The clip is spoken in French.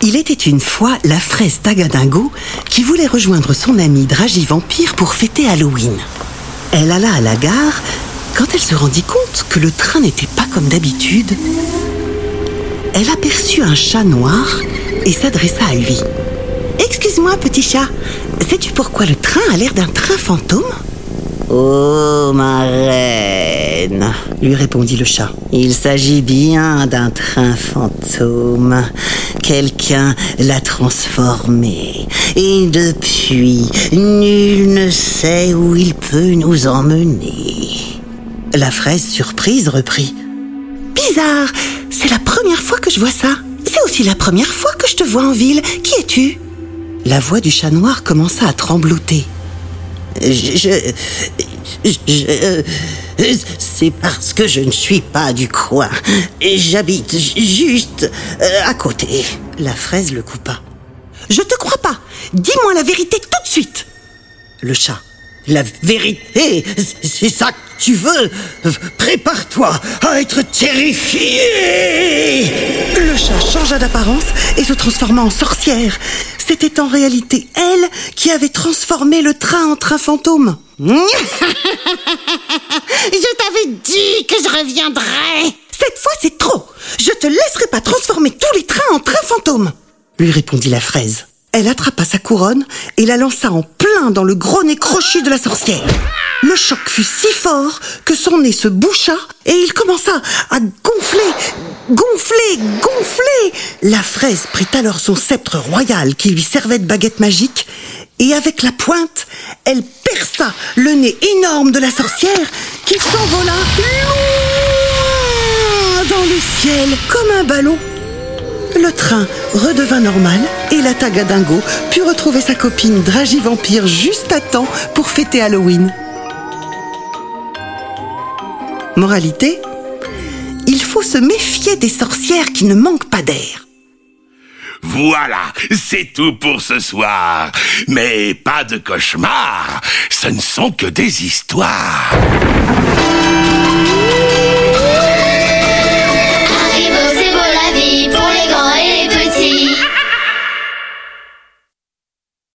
Il était une fois la fraise Tagadingo qui voulait rejoindre son ami Dragi Vampire pour fêter Halloween. Elle alla à la gare quand elle se rendit compte que le train n'était pas comme d'habitude. Elle aperçut un chat noir et s'adressa à lui. Excuse-moi, petit chat, sais-tu pourquoi le train a l'air d'un train fantôme? Oh, ma reine, lui répondit le chat. Il s'agit bien d'un train fantôme. Quelqu'un l'a transformé. Et depuis, nul ne sait où il peut nous emmener. La fraise surprise reprit. Bizarre, c'est la première fois que je vois ça. C'est aussi la première fois que je te vois en ville. Qui es-tu? La voix du chat noir commença à trembloter. Je. je, c'est parce que je ne suis pas du coin. J'habite juste euh, à côté. La fraise le coupa. Je te crois pas. Dis-moi la vérité tout de suite. Le chat. La vérité, c'est ça que tu veux. Prépare-toi à être terrifié. Le chat changea d'apparence et se transforma en sorcière. C'était en réalité elle qui avait transformé le train en train fantôme. que je reviendrais. Cette fois, c'est trop. Je te laisserai pas transformer tous les trains en trains fantômes, lui répondit la fraise. Elle attrapa sa couronne et la lança en plein dans le gros nez crochu de la sorcière. Le choc fut si fort que son nez se boucha et il commença à gonfler, gonfler, gonfler. La fraise prit alors son sceptre royal qui lui servait de baguette magique et avec la pointe, elle perça le nez énorme de la sorcière qui s'envola dans le ciel comme un ballon. Le train redevint normal et la Tagadingo put retrouver sa copine Dragi Vampire juste à temps pour fêter Halloween. Moralité Il faut se méfier des sorcières qui ne manquent pas d'air. Voilà, c'est tout pour ce soir. Mais pas de cauchemar, ce ne sont que des histoires.